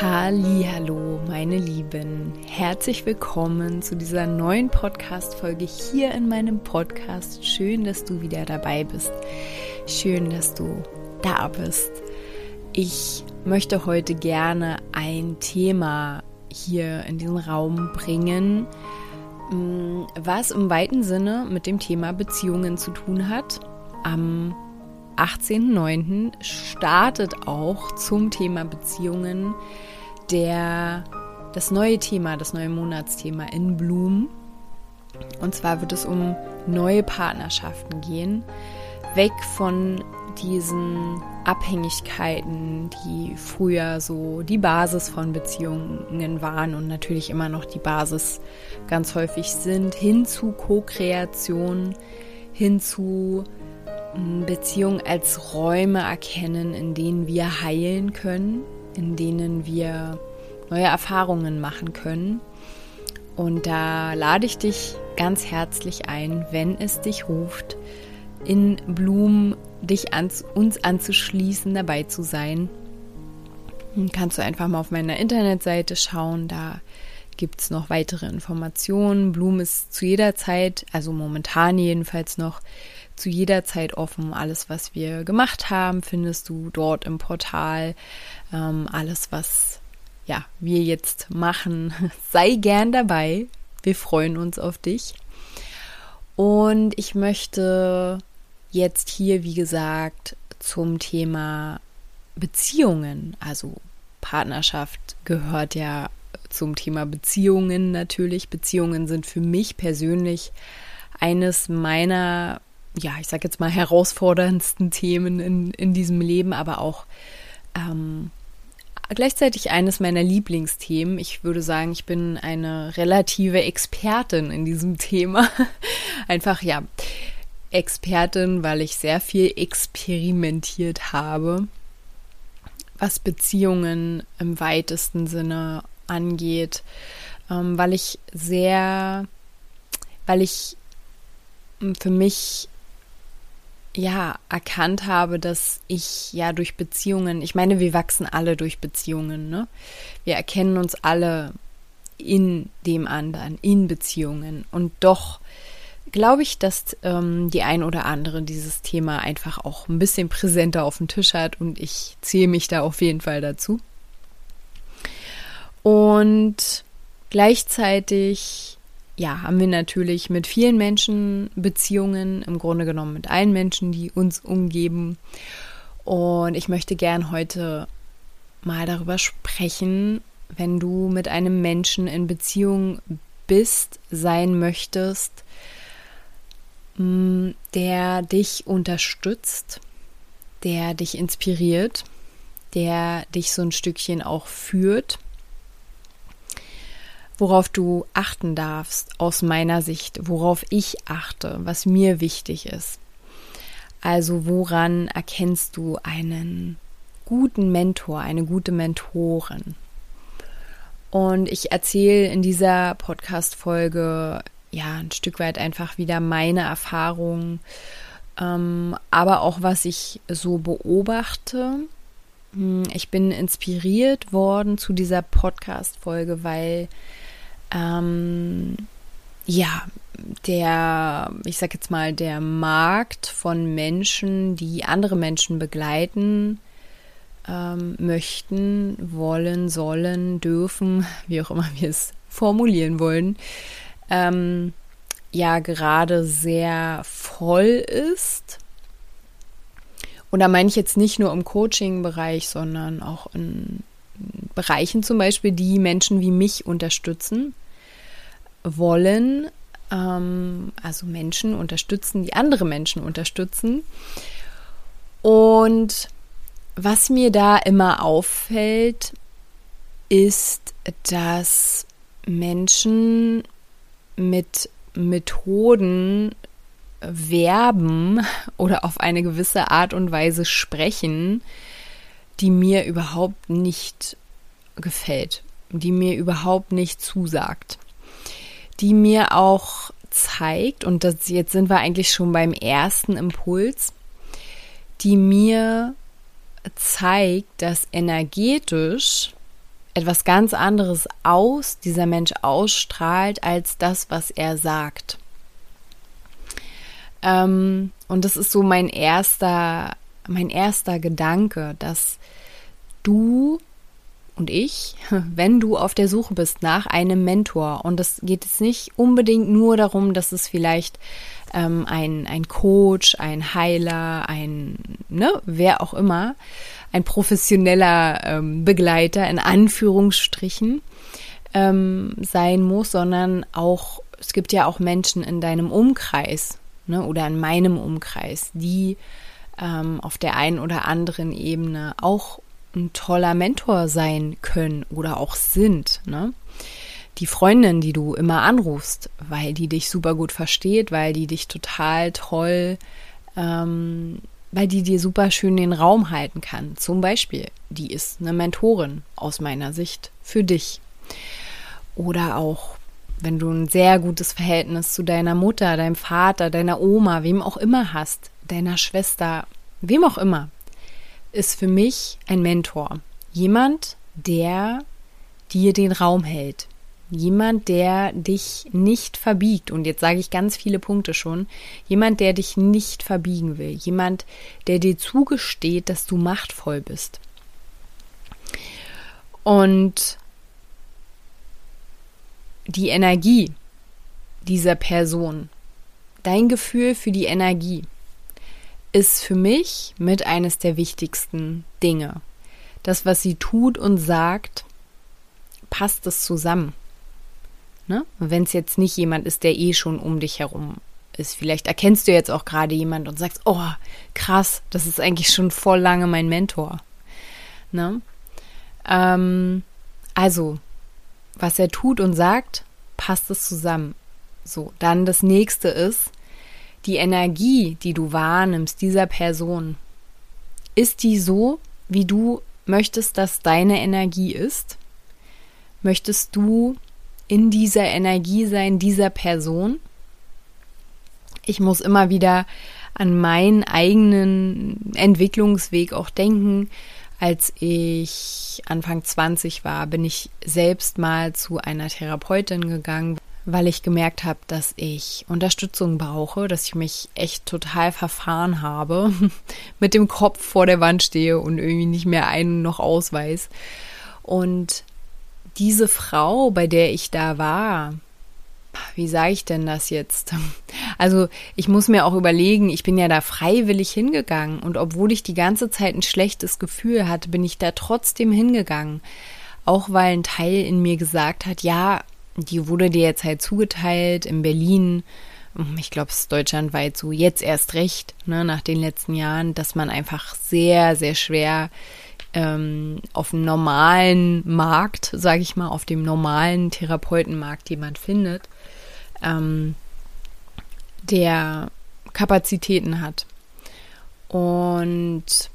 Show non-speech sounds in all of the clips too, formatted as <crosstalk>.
Hallo, meine Lieben. Herzlich willkommen zu dieser neuen Podcast Folge hier in meinem Podcast. Schön, dass du wieder dabei bist. Schön, dass du da bist. Ich möchte heute gerne ein Thema hier in diesen Raum bringen, mm, was im weiten Sinne mit dem Thema Beziehungen zu tun hat. Am 18.09. startet auch zum Thema Beziehungen der, das neue Thema, das neue Monatsthema in Bloom. Und zwar wird es um neue Partnerschaften gehen. Weg von diesen Abhängigkeiten, die früher so die Basis von Beziehungen waren und natürlich immer noch die Basis ganz häufig sind, hin zu Co-Kreation, hin zu Beziehungen als Räume erkennen, in denen wir heilen können, in denen wir neue Erfahrungen machen können. Und da lade ich dich ganz herzlich ein, wenn es dich ruft, in Blumen dich an, uns anzuschließen, dabei zu sein. Dann kannst du einfach mal auf meiner Internetseite schauen, da gibt es noch weitere Informationen. Bloom ist zu jeder Zeit, also momentan jedenfalls noch, zu jeder Zeit offen. Alles, was wir gemacht haben, findest du dort im Portal. Ähm, alles, was ja, wir jetzt machen, <laughs> sei gern dabei. Wir freuen uns auf dich. Und ich möchte jetzt hier, wie gesagt, zum Thema Beziehungen, also Partnerschaft gehört ja zum Thema Beziehungen natürlich. Beziehungen sind für mich persönlich eines meiner, ja, ich sag jetzt mal, herausforderndsten Themen in, in diesem Leben, aber auch ähm, gleichzeitig eines meiner Lieblingsthemen. Ich würde sagen, ich bin eine relative Expertin in diesem Thema. <laughs> Einfach, ja, Expertin, weil ich sehr viel experimentiert habe, was Beziehungen im weitesten Sinne angeht, ähm, weil ich sehr, weil ich für mich ja erkannt habe, dass ich ja durch Beziehungen, ich meine, wir wachsen alle durch Beziehungen, ne? Wir erkennen uns alle in dem anderen, in Beziehungen und doch glaube ich, dass ähm, die ein oder andere dieses Thema einfach auch ein bisschen präsenter auf dem Tisch hat und ich zähle mich da auf jeden Fall dazu. Und gleichzeitig, ja, haben wir natürlich mit vielen Menschen Beziehungen, im Grunde genommen mit allen Menschen, die uns umgeben. Und ich möchte gern heute mal darüber sprechen, wenn du mit einem Menschen in Beziehung bist, sein möchtest, mm, der dich unterstützt, der dich inspiriert, der dich so ein Stückchen auch führt worauf du achten darfst aus meiner Sicht, worauf ich achte, was mir wichtig ist. Also woran erkennst du einen guten Mentor, eine gute Mentorin? Und ich erzähle in dieser Podcast-Folge ja ein Stück weit einfach wieder meine Erfahrungen, ähm, aber auch was ich so beobachte. Hm, ich bin inspiriert worden zu dieser Podcast-Folge, weil ähm, ja, der, ich sag jetzt mal, der Markt von Menschen, die andere Menschen begleiten ähm, möchten, wollen, sollen, dürfen, <laughs> wie auch immer wir es formulieren wollen, ähm, ja gerade sehr voll ist. Und da meine ich jetzt nicht nur im Coaching-Bereich, sondern auch in Bereichen zum Beispiel, die Menschen wie mich unterstützen wollen. Ähm, also Menschen unterstützen, die andere Menschen unterstützen. Und was mir da immer auffällt, ist, dass Menschen mit Methoden werben oder auf eine gewisse Art und Weise sprechen, die mir überhaupt nicht gefällt, die mir überhaupt nicht zusagt, die mir auch zeigt, und das, jetzt sind wir eigentlich schon beim ersten Impuls, die mir zeigt, dass energetisch etwas ganz anderes aus dieser Mensch ausstrahlt als das, was er sagt. Ähm, und das ist so mein erster, mein erster Gedanke, dass du und ich, <laughs> wenn du auf der Suche bist nach einem Mentor, und das geht jetzt nicht unbedingt nur darum, dass es vielleicht ähm, ein, ein Coach, ein Heiler, ein, ne, wer auch immer, ein professioneller ähm, Begleiter in Anführungsstrichen ähm, sein muss, sondern auch, es gibt ja auch Menschen in deinem Umkreis ne, oder in meinem Umkreis, die ähm, auf der einen oder anderen Ebene auch ein toller Mentor sein können oder auch sind. Ne? Die Freundin, die du immer anrufst, weil die dich super gut versteht, weil die dich total toll, ähm, weil die dir super schön den Raum halten kann. Zum Beispiel, die ist eine Mentorin aus meiner Sicht für dich. Oder auch, wenn du ein sehr gutes Verhältnis zu deiner Mutter, deinem Vater, deiner Oma, wem auch immer hast, deiner Schwester, wem auch immer, ist für mich ein Mentor. Jemand, der dir den Raum hält. Jemand, der dich nicht verbiegt. Und jetzt sage ich ganz viele Punkte schon. Jemand, der dich nicht verbiegen will. Jemand, der dir zugesteht, dass du machtvoll bist. Und die Energie dieser Person, dein Gefühl für die Energie, ist für mich mit eines der wichtigsten Dinge. Das, was sie tut und sagt, passt es zusammen. Ne? Wenn es jetzt nicht jemand ist, der eh schon um dich herum ist. Vielleicht erkennst du jetzt auch gerade jemand und sagst, oh, krass, das ist eigentlich schon voll lange mein Mentor. Ne? Ähm, also, was er tut und sagt, passt es zusammen. So, dann das nächste ist, die Energie, die du wahrnimmst, dieser Person, ist die so, wie du möchtest, dass deine Energie ist? Möchtest du in dieser Energie sein, dieser Person? Ich muss immer wieder an meinen eigenen Entwicklungsweg auch denken. Als ich Anfang 20 war, bin ich selbst mal zu einer Therapeutin gegangen, weil ich gemerkt habe, dass ich Unterstützung brauche, dass ich mich echt total verfahren habe, <laughs> mit dem Kopf vor der Wand stehe und irgendwie nicht mehr ein noch ausweis. Und diese Frau, bei der ich da war, wie sage ich denn das jetzt? <laughs> Also ich muss mir auch überlegen, ich bin ja da freiwillig hingegangen und obwohl ich die ganze Zeit ein schlechtes Gefühl hatte, bin ich da trotzdem hingegangen. Auch weil ein Teil in mir gesagt hat, ja, die wurde dir jetzt halt zugeteilt in Berlin. Ich glaube, es ist deutschlandweit so jetzt erst recht, ne, nach den letzten Jahren, dass man einfach sehr, sehr schwer ähm, auf dem normalen Markt, sage ich mal, auf dem normalen Therapeutenmarkt jemand findet, ähm, der Kapazitäten hat. Und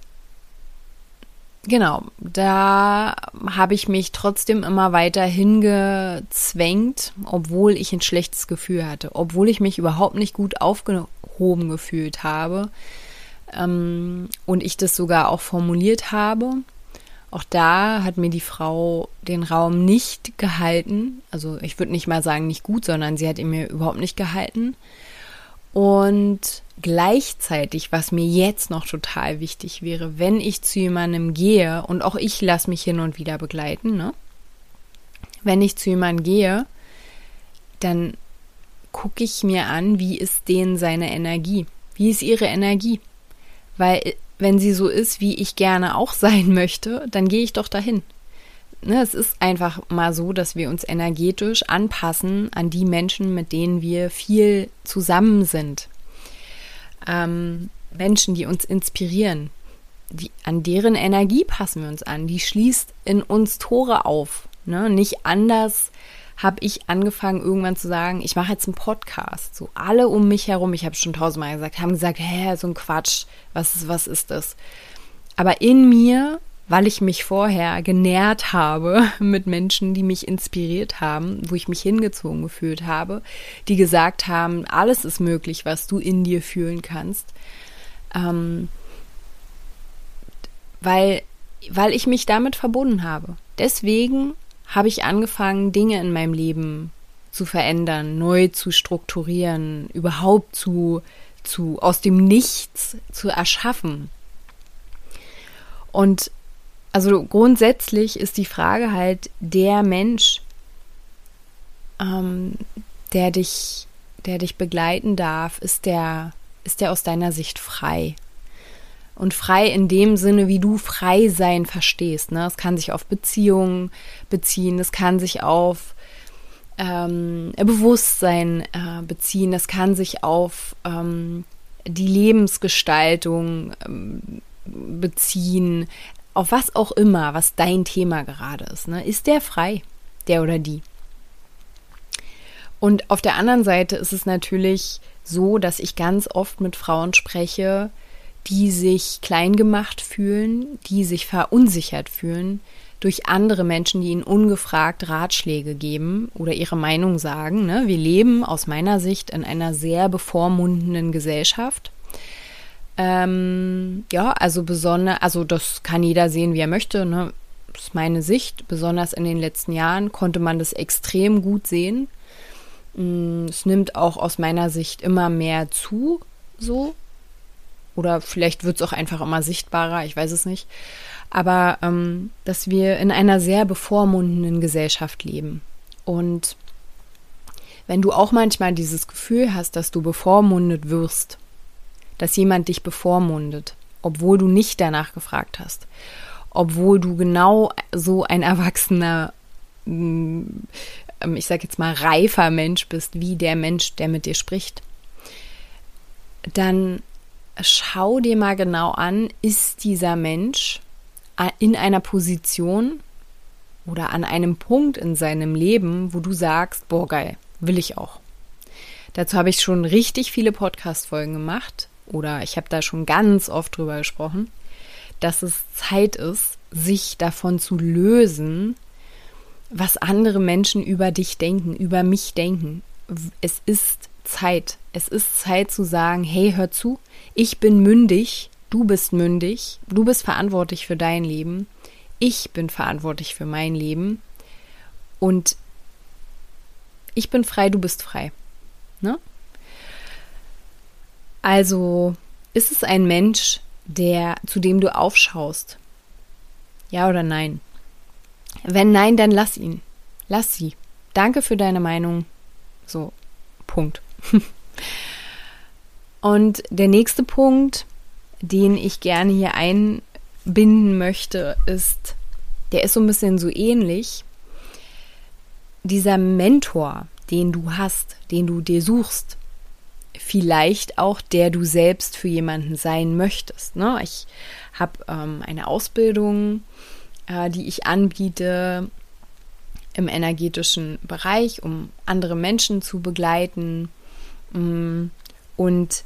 Genau, da habe ich mich trotzdem immer weiter hingezwängt, obwohl ich ein schlechtes Gefühl hatte, obwohl ich mich überhaupt nicht gut aufgehoben gefühlt habe ähm, und ich das sogar auch formuliert habe. Auch da hat mir die Frau den Raum nicht gehalten. Also ich würde nicht mal sagen nicht gut, sondern sie hat ihn mir überhaupt nicht gehalten. Und gleichzeitig, was mir jetzt noch total wichtig wäre, wenn ich zu jemandem gehe, und auch ich lasse mich hin und wieder begleiten, ne? Wenn ich zu jemandem gehe, dann gucke ich mir an, wie ist denen seine Energie? Wie ist ihre Energie? Weil wenn sie so ist, wie ich gerne auch sein <laughs> möchte, dann gehe ich doch dahin ne, es ist einfach mal so, dass wir uns energetisch anpassen an die Menschen, mit denen wir viel zusammen sind. Ähm, Menschen, die uns inspirieren, die, an deren Energie passen wir uns an. Die schließt in uns Tore auf. Ne? Nicht anders habe ich angefangen irgendwann zu sagen, ich mache jetzt einen Podcast. So alle um mich herum, ich habe schon tausendmal gesagt, haben gesagt, hä, so ein Quatsch, was ist, was ist das? Aber in mir, weil ich mich vorher genährt habe <laughs> mit Menschen, die mich inspiriert haben, wo ich mich hingezogen gefühlt habe, die gesagt haben, alles ist möglich, was du in dir fühlen kannst. Ähm, weil, weil ich mich damit verbunden habe. Deswegen habe ich angefangen, Dinge in meinem Leben zu verändern, neu zu strukturieren, überhaupt zu, zu aus dem Nichts zu erschaffen. Und also grundsätzlich ist die Frage halt, der Mensch, ähm, der dich, der dich begleiten darf, ist der, ist der aus deiner Sicht frei? Und frei in dem Sinne, wie du frei sein verstehst. Ne? Es kann sich auf Beziehungen beziehen, es kann sich auf ähm, Bewusstsein äh, beziehen, es kann sich auf ähm, die Lebensgestaltung ähm, beziehen, auf was auch immer, was dein Thema gerade ist. Ne? Ist der frei, der oder die? Und auf der anderen Seite ist es natürlich so, dass ich ganz oft mit Frauen spreche, die sich klein gemacht fühlen, die sich verunsichert fühlen durch andere Menschen, die ihnen ungefragt Ratschläge geben oder ihre Meinung sagen. Ne? Wir leben aus meiner Sicht in einer sehr bevormundenden Gesellschaft. Ähm, ja, also besonders, also das kann jeder sehen, wie er möchte. Ne? Das ist meine Sicht. Besonders in den letzten Jahren konnte man das extrem gut sehen. Mm, es nimmt auch aus meiner Sicht immer mehr zu, so. Oder vielleicht wird es auch einfach immer sichtbarer, ich weiß es nicht. Aber ähm, dass wir in einer sehr bevormundenden Gesellschaft leben. Und wenn du auch manchmal dieses Gefühl hast, dass du bevormundet wirst, dass jemand dich bevormundet, obwohl du nicht danach gefragt hast, obwohl du genau so ein erwachsener, mm, ähm, ich sag jetzt mal reifer Mensch bist, wie der Mensch, der mit dir spricht, dann schau dir mal genau an, ist dieser Mensch in einer Position oder an einem Punkt in seinem Leben, wo du sagst, boah, geil, will ich auch. Dazu habe ich schon richtig viele Podcast-Folgen gemacht oder ich habe da schon ganz oft drüber gesprochen, dass es Zeit ist, sich davon zu lösen, was andere Menschen über dich denken, über mich denken. Es ist Zeit. Es ist Zeit zu sagen, hey, hör zu, ich bin mündig, du bist mündig, du bist verantwortlich für dein Leben, ich bin verantwortlich für mein Leben und ich bin frei, du bist frei. Ne? Also ist es ein Mensch, der, zu dem du aufschaust? Ja oder nein? Wenn nein, dann lass ihn. Lass sie. Danke für deine Meinung. So, Punkt. <laughs> Und der nächste Punkt, den ich gerne hier einbinden möchte, ist, der ist so ein bisschen so ähnlich. Dieser Mentor, den du hast, den du dir suchst, vielleicht auch der du selbst für jemanden sein möchtest. Ne? Ich habe ähm, eine Ausbildung, äh, die ich anbiete im energetischen Bereich, um andere Menschen zu begleiten, Mm, und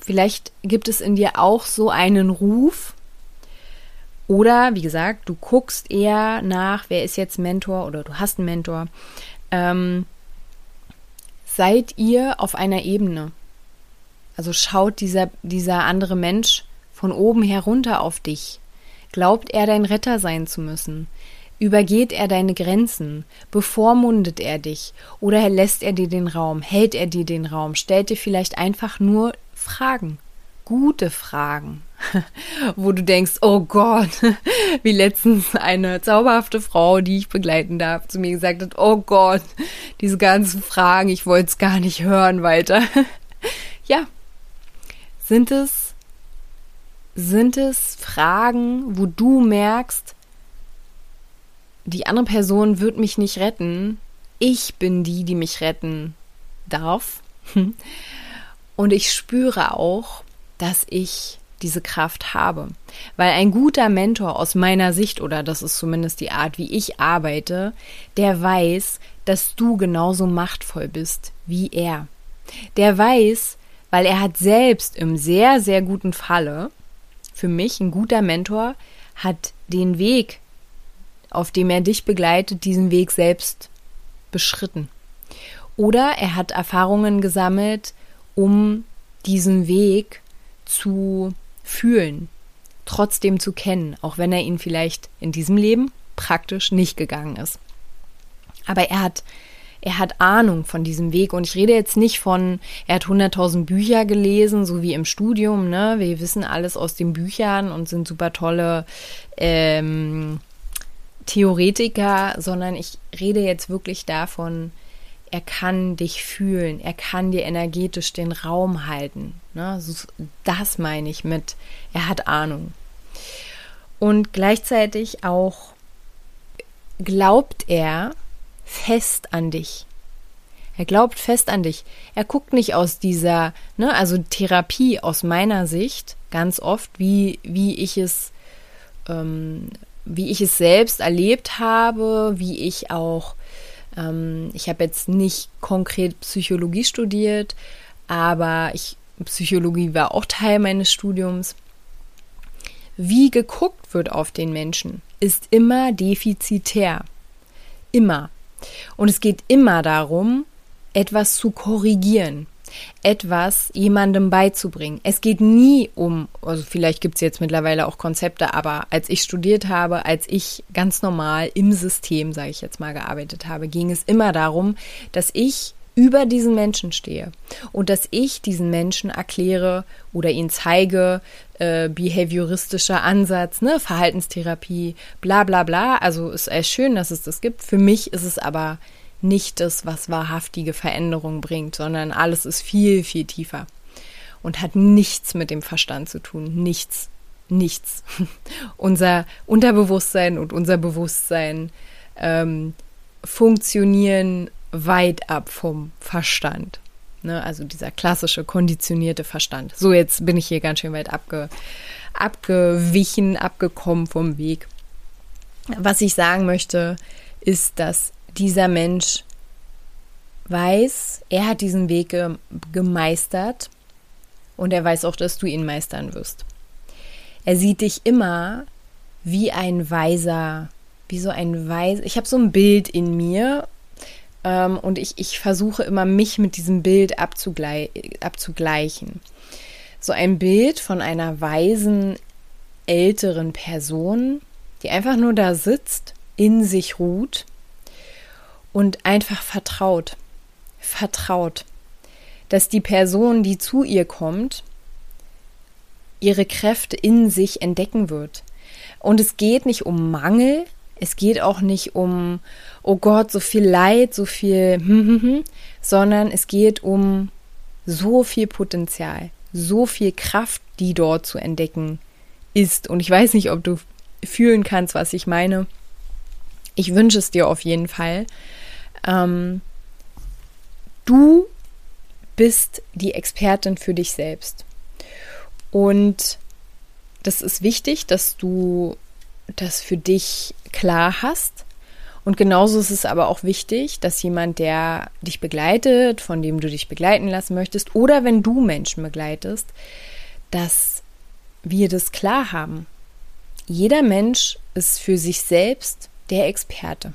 vielleicht gibt es in dir auch so einen Ruf. Oder, wie gesagt, du guckst eher nach, wer ist jetzt Mentor oder du hast einen Mentor. Ähm, seid ihr auf einer Ebene? Also schaut dieser, dieser andere Mensch von oben herunter auf dich. Glaubt er dein Retter sein zu müssen? Übergeht er deine Grenzen? Bevormundet er dich? Oder lässt er dir den Raum? Hält er dir den Raum? Stellt dir vielleicht einfach nur Fragen? Gute Fragen, <laughs> wo du denkst, oh Gott, <laughs> wie letztens eine zauberhafte Frau, die ich begleiten darf, zu mir gesagt hat, oh Gott, diese ganzen Fragen, ich wollte es gar nicht hören weiter. <laughs> ja, sind es, sind es Fragen, wo du merkst, die andere Person wird mich nicht retten. Ich bin die, die mich retten darf. Und ich spüre auch, dass ich diese Kraft habe. Weil ein guter Mentor aus meiner Sicht, oder das ist zumindest die Art, wie ich arbeite, der weiß, dass du genauso machtvoll bist wie er. Der weiß, weil er hat selbst im sehr, sehr guten Falle, für mich ein guter Mentor, hat den Weg, auf dem er dich begleitet, diesen Weg selbst beschritten. Oder er hat Erfahrungen gesammelt, um diesen Weg zu fühlen, trotzdem zu kennen, auch wenn er ihn vielleicht in diesem Leben praktisch nicht gegangen ist. Aber er hat er hat Ahnung von diesem Weg und ich rede jetzt nicht von, er hat 100.000 Bücher gelesen, so wie im Studium, ne? Wir wissen alles aus den Büchern und sind super tolle ähm, Theoretiker, sondern ich rede jetzt wirklich davon, er kann dich fühlen, er kann dir energetisch den Raum halten. Ne? Das meine ich mit, er hat Ahnung. Und gleichzeitig auch glaubt er, fest an dich. Er glaubt fest an dich. Er guckt nicht aus dieser, ne, also Therapie aus meiner Sicht ganz oft, wie, wie ich es, ähm, wie ich es selbst erlebt habe, wie ich auch, ähm, ich habe jetzt nicht konkret Psychologie studiert, aber ich, Psychologie war auch Teil meines Studiums. Wie geguckt wird auf den Menschen, ist immer defizitär. Immer. Und es geht immer darum, etwas zu korrigieren, etwas jemandem beizubringen. Es geht nie um, also vielleicht gibt es jetzt mittlerweile auch Konzepte, aber als ich studiert habe, als ich ganz normal im System, sage ich jetzt mal, gearbeitet habe, ging es immer darum, dass ich über diesen Menschen stehe und dass ich diesen Menschen erkläre oder ihn zeige, äh, behavioristischer Ansatz, ne, Verhaltenstherapie, bla bla bla. Also ist echt schön, dass es das gibt. Für mich ist es aber nicht das, was wahrhaftige Veränderung bringt, sondern alles ist viel, viel tiefer und hat nichts mit dem Verstand zu tun. Nichts. Nichts. <laughs> unser Unterbewusstsein und unser Bewusstsein ähm, funktionieren weit ab vom Verstand. Ne? Also dieser klassische konditionierte Verstand. So, jetzt bin ich hier ganz schön weit abge, abgewichen, abgekommen vom Weg. Was ich sagen möchte, ist, dass dieser Mensch weiß, er hat diesen Weg ge gemeistert und er weiß auch, dass du ihn meistern wirst. Er sieht dich immer wie ein weiser, wie so ein weiser. Ich habe so ein Bild in mir ähm, und ich, ich versuche immer, mich mit diesem Bild abzugle abzugleichen. So ein Bild von einer weisen, älteren Person, die einfach nur da sitzt, in sich ruht und einfach vertraut. Vertraut, dass die Person, die zu ihr kommt, ihre Kräfte in sich entdecken wird. Und es geht nicht um Mangel, es geht auch nicht um, oh Gott, so viel Leid, so viel, sondern es geht um so viel Potenzial, so viel Kraft, die dort zu entdecken ist. Und ich weiß nicht, ob du fühlen kannst, was ich meine. Ich wünsche es dir auf jeden Fall. Ähm, du bist die Expertin für dich selbst. Und das ist wichtig, dass du das für dich klar hast. Und genauso ist es aber auch wichtig, dass jemand, der dich begleitet, von dem du dich begleiten lassen möchtest, oder wenn du Menschen begleitest, dass wir das klar haben. Jeder Mensch ist für sich selbst der Experte.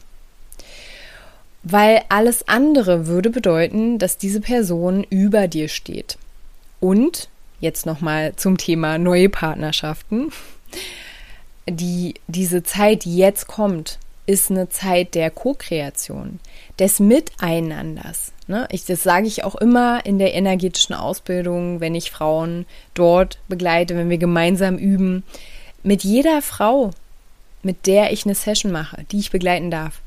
Weil alles andere würde bedeuten, dass diese Person über dir steht. Und jetzt nochmal zum Thema neue Partnerschaften die, diese Zeit, die jetzt kommt, ist eine Zeit der Co-Kreation, des Miteinanders. Ne? Ich, das sage ich auch immer in der energetischen Ausbildung, wenn ich Frauen dort begleite, wenn wir gemeinsam üben. Mit jeder Frau, mit der ich eine Session mache, die ich begleiten darf,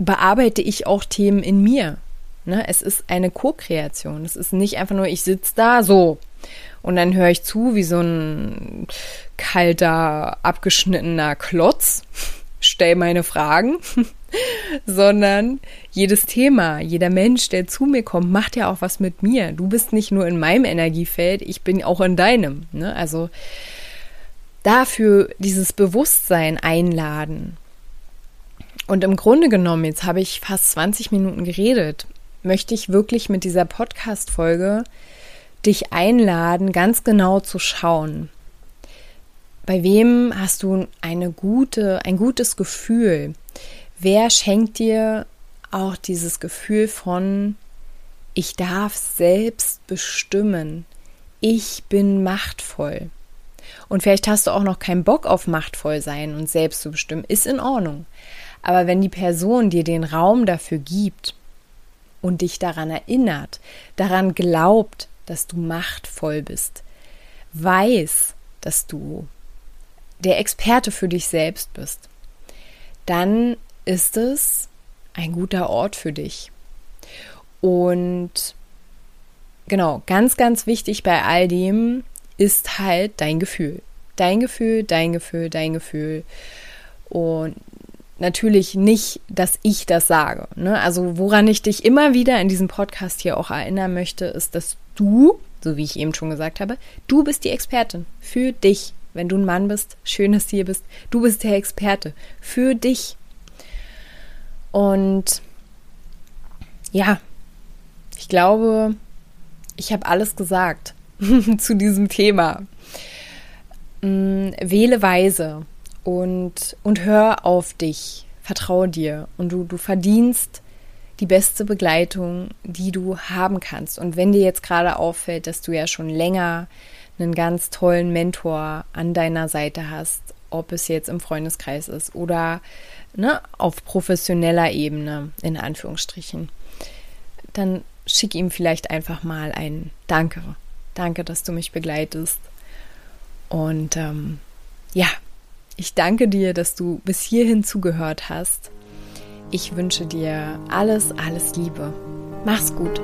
bearbeite ich auch Themen in mir. Ne? Es ist eine Co-Kreation. Es ist nicht einfach nur, ich sitze da so und dann höre ich zu, wie so ein kalter, abgeschnittener Klotz, stell meine Fragen, <laughs> sondern jedes Thema, jeder Mensch, der zu mir kommt, macht ja auch was mit mir. Du bist nicht nur in meinem Energiefeld, ich bin auch in deinem. Ne? Also dafür dieses Bewusstsein einladen. Und im Grunde genommen, jetzt habe ich fast 20 Minuten geredet, möchte ich wirklich mit dieser Podcast-Folge dich einladen, ganz genau zu schauen. Bei wem hast du eine gute, ein gutes Gefühl? Wer schenkt dir auch dieses Gefühl von, ich darf selbst bestimmen, ich bin machtvoll. Und vielleicht hast du auch noch keinen Bock auf machtvoll sein und selbst zu bestimmen, ist in Ordnung. Aber wenn die Person dir den Raum dafür gibt und dich daran erinnert, daran glaubt, dass du machtvoll bist, weiß, dass du der Experte für dich selbst bist, dann ist es ein guter Ort für dich. Und genau, ganz, ganz wichtig bei all dem ist halt dein Gefühl. Dein Gefühl, dein Gefühl, dein Gefühl. Und natürlich nicht, dass ich das sage. Ne? Also woran ich dich immer wieder in diesem Podcast hier auch erinnern möchte, ist, dass du, so wie ich eben schon gesagt habe, du bist die Expertin für dich. Wenn du ein Mann bist, schön, dass du hier bist, du bist der Experte für dich. Und ja, ich glaube, ich habe alles gesagt <laughs> zu diesem Thema. Mm, wähle weise und, und hör auf dich. Vertraue dir und du, du verdienst die beste Begleitung, die du haben kannst. Und wenn dir jetzt gerade auffällt, dass du ja schon länger einen ganz tollen Mentor an deiner Seite hast, ob es jetzt im Freundeskreis ist oder ne, auf professioneller Ebene, in Anführungsstrichen, dann schick ihm vielleicht einfach mal ein Danke. Danke, dass du mich begleitest. Und ähm, ja, ich danke dir, dass du bis hierhin zugehört hast. Ich wünsche dir alles, alles Liebe. Mach's gut.